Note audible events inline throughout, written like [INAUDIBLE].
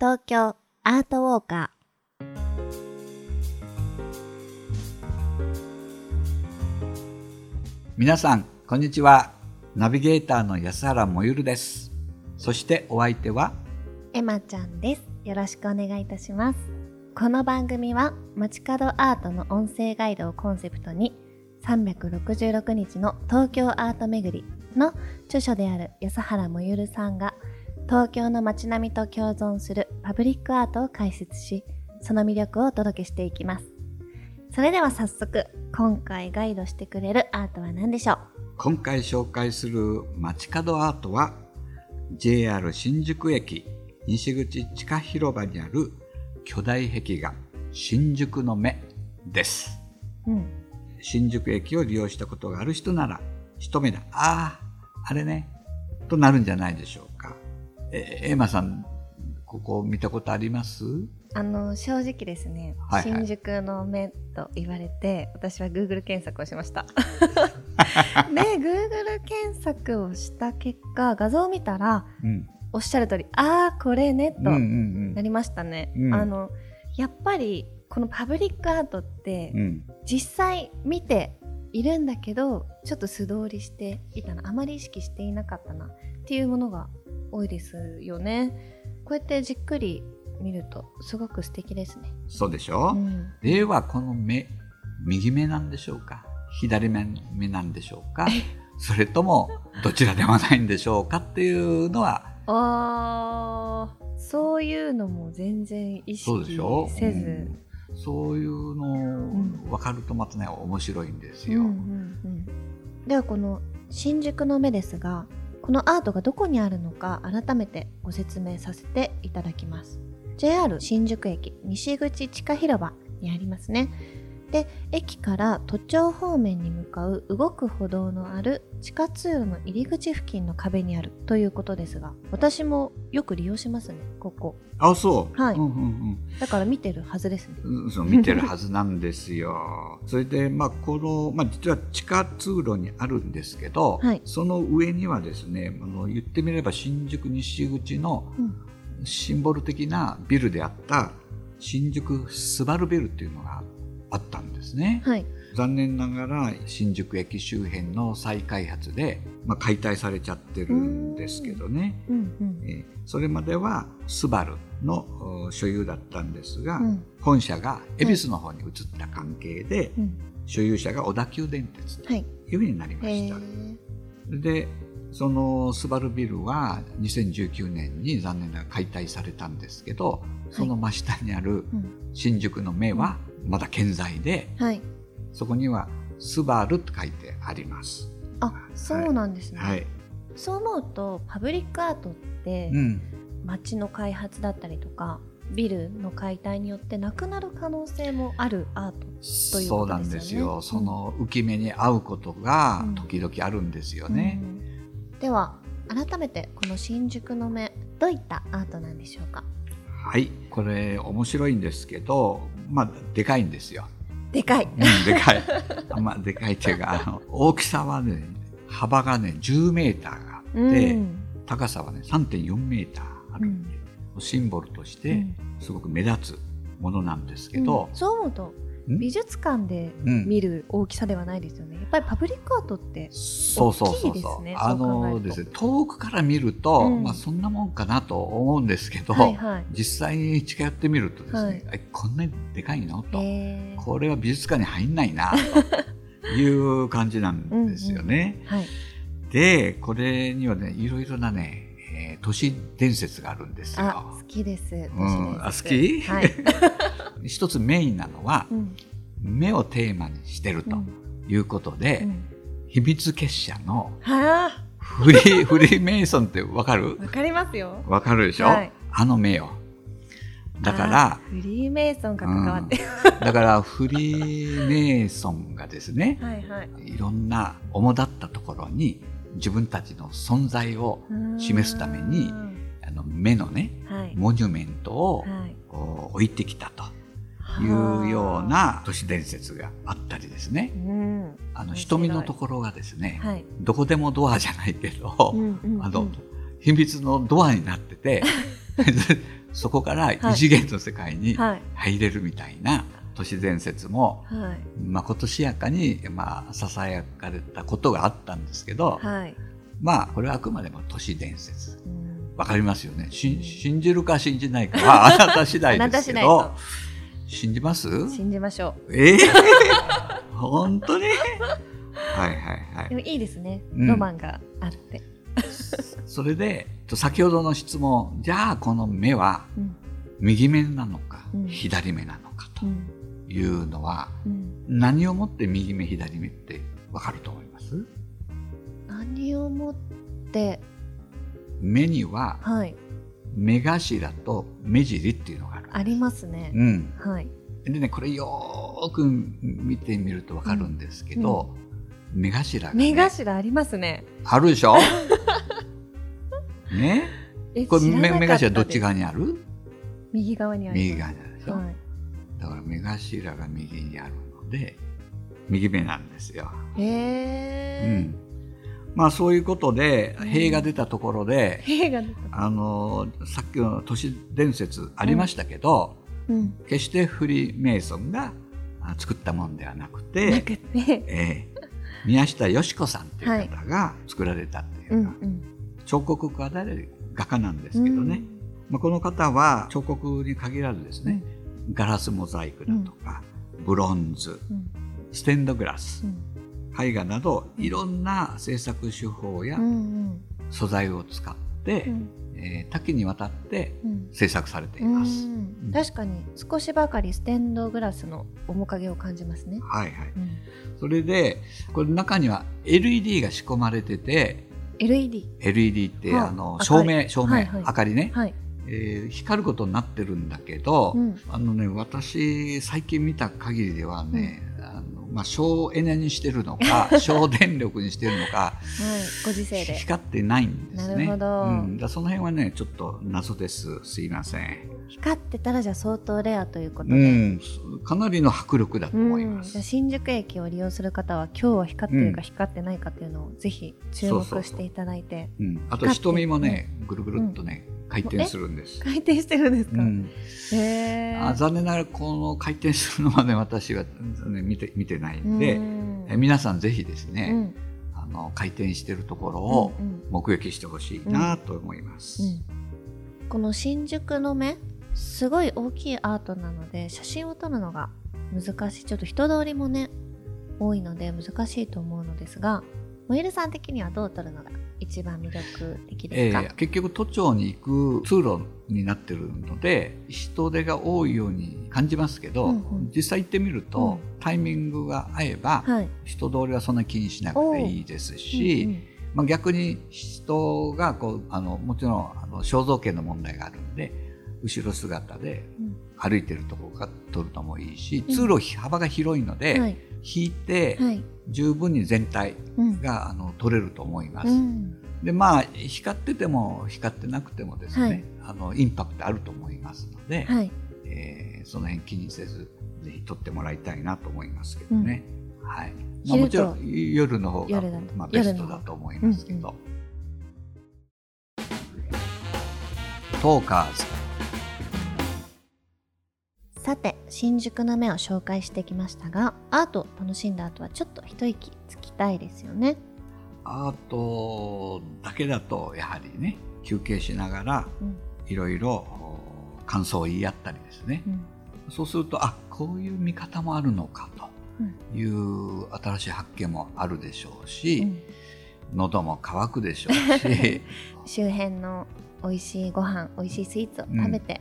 東京アートウォーカ皆さん、こんにちは。ナビゲーターの安原もゆるです。そしてお相手は、ーエマちゃんですよろしくお願いいたしますこの番組は街角アートの音声ガイドをコンセプトに366日の東京アート巡りの著書である安原もゆるさんが東京の街並みと共存するパブリックアートを解説しその魅力をお届けしていきます。それでは早速今回ガイドしてくれるアートは何でしょう？今回紹介する街角アートは、JR 新宿駅西口地下広場にある巨大壁画、新宿の目です。うん。新宿駅を利用したことがある人なら、一目で、ああ、あれね、となるんじゃないでしょうか。え、エマさん、ここ見たことあります？あの正直ですね、はいはい新宿の目と言われて私は Google 検索をしました [LAUGHS] で Google 検索をした結果画像を見たらうん。おっしゃる通りああこれねとうんうんなりましたね、うんあのやっぱりこのパブリックアートってうん。うん。実際見ているんだけどちょっと素通りしていたなあまり意識していなかったなっていうものが多いですよね。こうやってじっくり見るとすごく素敵ですね、そうでしょ、うん。ではこの目右目なんでしょうか？左目目なんでしょうか？[LAUGHS] それともどちらでもないんでしょうか？っていうのは。あーそういうのも全然意識せず、うん。そういうのん。分かるとまたね面白いんですよ。うんうんうん。ではこの新宿の目ですがこのアートがどこにあるのか改めてご説明させていただきます。JR 新宿駅西口地下広場にありますね。で駅から都庁方面に向かう動く歩道のある地下通路の入り口付近の壁にあるということですが私もよく利用しますねここ。あそう、はい。うんうん。だから見てるはずですね。うん、そう見てるはずなんですよ。[LAUGHS] それで、まあ、この、まあ、実は地下通路にあるんですけど、はい。その上にはですねあの言ってみれば新宿西口のうん。シンボル的なビルであった新宿スバルビルっていうのがあったんですね。はい。残念ながら新宿駅周辺の再開発で、まあ、解体されちゃってるんですけどね、うんうんえーそれまではスバルのお所有だったんですが、うん。本社が恵比寿の方に移った関係で、うん所有者が小田急電鉄とはいいうふうになりまへした。ーでそのスバルビルは2019年に残念ながら解体されたんですけど、その真下にあるうん。新宿の目はまだ健在で、はいそこにはスバルと書いてあります。あそうなんですね、はい。そう思うとパブリックアートってうん。街の開発だったりとかビルの解体によってなくなる可能性もあるアートというそうなんことですよねですよ。うんその浮き目に合うことがうん時々あるんですよね。うんでは改めてこの新宿の目どういったアートなんでしょうか？はい。これ面白いんですけど、まあでかいんですよ。でかい。うん、でかい。あまあでかいっていうか、あの大きさはね、幅がね10メーターがあって、うん。高さはね3.4メーターあるんで、シンボルとしてすごく目立つものなんですけどうん、そう思うと。ん美術館でうん。見る大きさではないですよね。やっぱりパブリックアートってそうそう大き。いうですねあのですね、遠くから見ると、うん。まあそんなもんかなと思うんですけど、はいはい。実際に近寄ってみるとですね、はい。えこんなにでかいの？と、えー。これは美術館に入んないなという感じなんですよね。はい。で、これにはね、いろいろなね、えー都市伝説があるんですあよ。好きです、うん、あ好き、はい、一つメインなのは、うん。目をテーマにしてるということで、うん。秘密結社のはあ。フリー、[LAUGHS] フリーメイソンってわかる？わかりますよ。わかるでしょ、はい。あの目よ。だからフリーメイソンが関わって、だからフリーメイソンがですね、[LAUGHS] はいはい。いろんな主だったところに自分たちの存在を示すためにうんあの目のね、はい。モニュメントをはい。置いてきたというような都市伝説があったりですね。うん。あの瞳のところがですね、はい。どこでもドアじゃないけど、うんうんうん。あの秘密のドアになってて [LAUGHS] そこから異次元の世界にはい。入れるみたいな都市伝説もはい。まことしやかに、まあ、ささやかれたことがあったんですけど、はい。まあこれはあくまでも都市伝説。うん。わかりますよね。し信じるか信じないかはあなた次第ですけど [LAUGHS] 信じます？信じましょええ？[LAUGHS] 本当に？はいはいはい。うでもいいですね。うん。ロマンがあって。それでと先ほどの質問じゃあこの目はうん。右目なのか、うん。左目なのかとうん。いうのはうん。何をもって右目左目ってわかると思います？何をもって？目にははい目頭と目尻っていうのがある。ありますね。うん、はい。でねこれよーく見てみるとわかるんですけど、目頭が、ね、目頭ありますね。あるでしょ？[LAUGHS] ね？えこれ目目頭どっち側にある？右側にあり右側にあるでしょ、はい。だから目頭が右にあるので右目なんですよ。へうえん、まあそういうことでうん。塀が出たところで、兵が出た。あのさっきの都市伝説ありましたけど、うん。決してフリーメイソンがあ作ったもんではなくなて、くて。えー宮下よし子さんっていう方が作られたっていうう、んうん。彫刻家で画家なんですけどね、まあ、この方は彫刻に限らずですね、ガラスモザイクだとか、ブロンズうん。ステンドグラスうん絵画などいろんな制作手法やうんうん。素材を使って、うん。えー多岐にわたってうん。制作されていうんます。確かに少しばかりステンドグラスの面影を感じますね。はいはい、うん。それでこれ中には LED が仕込まれてて LED。LED って、はああの照明照明、はいはい。明かりね、はい。えー光ることになってるんだけど、うん。あのね私最近見た限りではね、あのまあ、省エネにしてるのか [LAUGHS] 省電力にしてるのかはい。ご時世で。光ってないんですね。なるほどうん、だその辺はねちょっと謎ですすいません。光ってたらじゃあ相当レアということで。うん、かなりの迫力だと思います。うんじゃあ新宿駅を利用する方は今日は光ってるかうん。光ってないかっていうのをぜひ注目していただいて。うん、あと瞳もねぐるぐるっとね、回転するんです。回転してるんですか、うん、あ残念ながらこの回転するのはね私は、ね、見て見てないんで、うん。え皆さんぜひですね、うん。あの回転してるところを目撃してほしいなと思います。うん。この新宿の目すごい大きいアートなので写真を撮るのが難しい。ちょっと人通りもね多いので難しいと思うのですがモエルさん的にはどう撮るのが一番魅力的ですか、えー結局都庁に行く通路になってるので人手が多いように感じますけど、うんうん。実際行ってみると、タイミングが合えば、はい。人通りはそんな気にしなくていいですし、うんまあ、逆に人がこうあのもちろんあの肖像権の問題があるんで後ろ姿でうん。歩いてるところが撮るのもいいしうん。通路幅が広いので、はい。引いてはい。十分に全体うんがあの撮れると思います。うん。でまあ光ってても光ってなくてもですね、はい。あのインパクトあると思いますので、はい。えーその辺気にせずぜひ撮ってもらいたいなと思いますけどね。はい。まあ、もちろん夜の方がまあ、ベストだと思いますけど。うん。トーカーズさて新宿の目を紹介してきましたがアートを楽しんだ後はちょっと一息つきたいですよね。アートだけだとやはりね休憩しながらうん。いろいろお感想を言い合ったりですね。うん。そうするとあこういう見方もあるのかという新しい発見もあるでしょうし、うん。喉も渇くでしょうし。[LAUGHS] 周辺の美味しいご飯美味しいスイーツを食べて、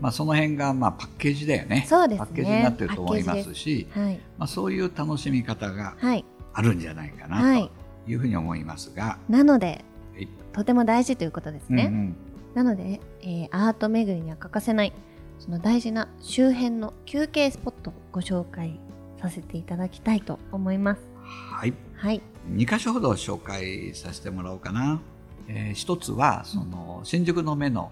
まあその辺がまあパッケージだよね。そうですね。パッケージになってると思いますしはい。まあ、そういう楽しみ方がはいあるんじゃないかはないとい。うふうに思いますが、なのではい。とても大事ということですね、うんうん。なので、えーアート巡りには欠かせないその大事な周辺の休憩スポットをご紹介させていただきたいと思います。はい。はい。2箇所ほど紹介させてもらおうかな、えー一つはその新宿の目の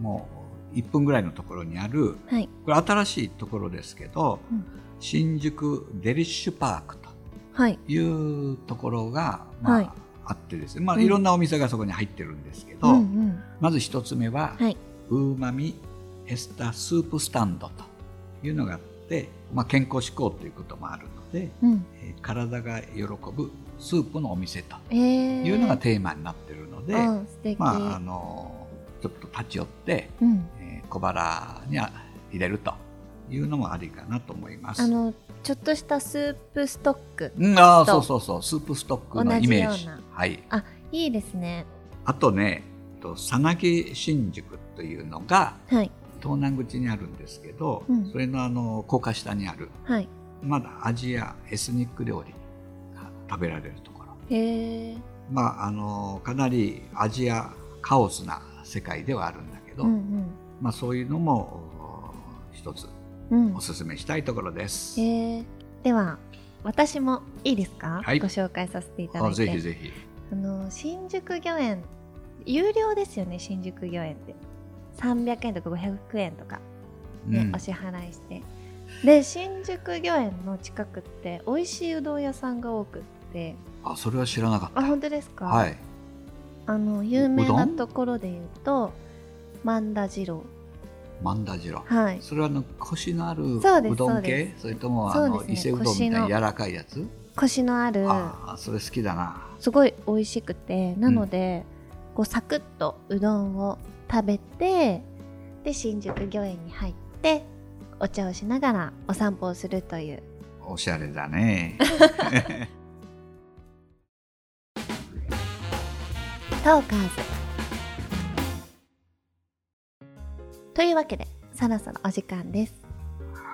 もう1分ぐらいのところにあるはい。これ新しいところですけど、うん。新宿デリッシュパークとはい。いうところが、まあはい。あってですね、まあ、うん。いろんなお店がそこに入ってるんですけど、うんうん。まず一つ目は、はい。ウーマミエスタスープスタンドというのがあって、まあ、健康志向ということもあるので、うん。えー体が喜ぶスープのお店とえー、いうのがテーマになっているので、うん素敵、まああのちょっと立ち寄って、小腹に入れるというのもありかなと思います。あのちょっとしたスープストックうん、あそうそうそうスープストックのイメージ。はい。あいいですね。あとねとさなぎ新宿というのがはい。東南口にあるんですけど、うん。それのあの高架下にあるはい。まだアジアエスニック料理が食べられるところ。へえまああのかなりアジアカオスな世界ではあるんだけど、うんまあ、そういうのもお一つうん。うんおすすめしたいところです。へえでは私もいいですか、はい。ご紹介させていただあいて。ぜひぜひ。あの新宿御苑有料ですよね新宿御苑って。300円とか500円とか、ねうん。お支払いして。で新宿御苑の近くって美味しいうどん屋さんが多くって。あそれは知らなかった。あ本当ですか、はい。あの有名なんところで言うと万田次郎万田次郎。はい。それはあの腰のあるそうどん系？それともあのね。伊勢うどんみたいな柔らかいやつ？コシのある。ああそれ好きだな。すごい美味しくてなので、こうサクッとうどんを食べてで新宿御苑に入ってお茶をしながらお散歩をするという。おしゃれだね。[LAUGHS] トーカーズというわけでそろそろお時間です。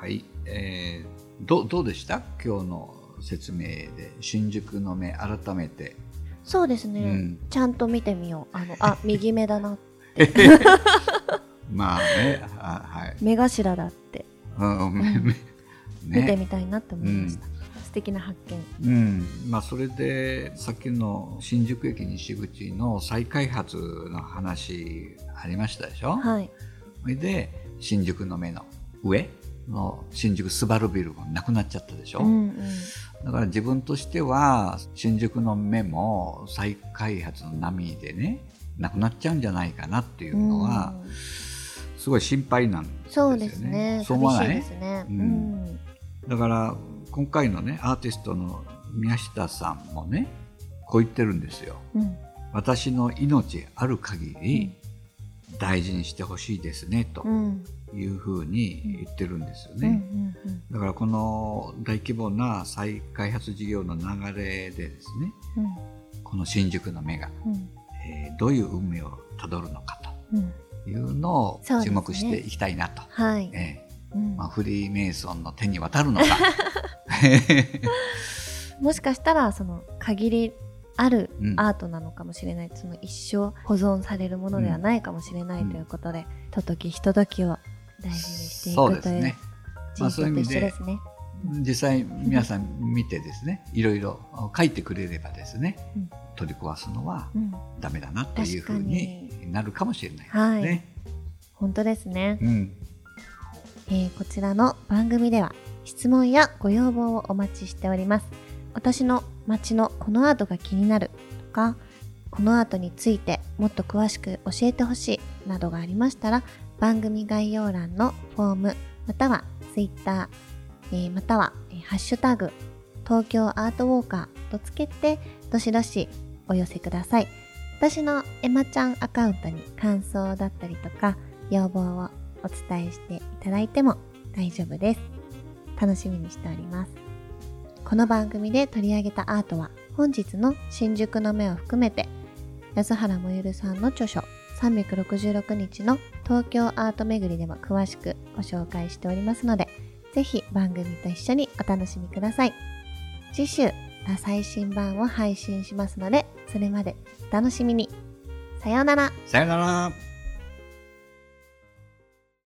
はい、えー、どどうでした？今日の説明で。新宿の目改めて、そうですね、うん。ちゃんと見てみよう。あのあ [LAUGHS] 右目だな [LAUGHS] まあねあはい、目頭だって。うん [LAUGHS] ね。見てみたいなって思いました、素敵な発見。うん。まあ、それでさっきの新宿駅西口の再開発の話ありましたでしょ、はいそれで新宿の目の上の新宿スバルビルもなくなっちゃったでしょ、うんうん。だから自分としては新宿の目も再開発の波でねなくなっちゃうんじゃないかなっていうのはうん。すごい心配なんですよね。そうですね。そう思わない？寂しいですね。ううんん、だから今回のねアーティストの宮下さんもねこう言ってるんですよ。うん。私の命ある限り大事にしてほしいですねとうん。いうふうに言ってるんですよね。だからこの大規模な再開発事業の流れでですねうん。この新宿の目が、うん。えーどういう運命をたどるのかうんというのを注目していきたいなと、はい、えまあ、フリーメイソンの手に渡るのか。[LAUGHS] もしかしたらその限りあるうん。アートなのかもしれない、その一生保存されるものではないかもしれないということで、とときひとときを大事にしていくというですね。まあ人生と一緒ですね。実際皆さん見てですねいろいろ書いてくれればですね、うん。取り壊すのはうん、ダメだなというふうになるかもしれないですはい。ね。本当ですね、うん。えーこちらの番組では質問やご要望をお待ちしております。私の街のこのアートが気になるとか、このアートについてもっと詳しく教えてほしいなどがありましたら、番組概要欄のフォーム、または Twitter、えーまたは、ハッシュタグ、東京アートウォーカーとつけて、どしどしお寄せください。私のエマちゃんアカウントに感想だったりとか、要望をお伝えしていただいても大丈夫です。楽しみにしております。この番組で取り上げたアートは本日の新宿の目を含めて安原もゆるさんの著書366日の東京アート巡りでも詳しくご紹介しておりますのでぜひ番組と一緒にお楽しみください。次週最新版を配信しますのでそれまでお楽しみに。さようなら。さようなら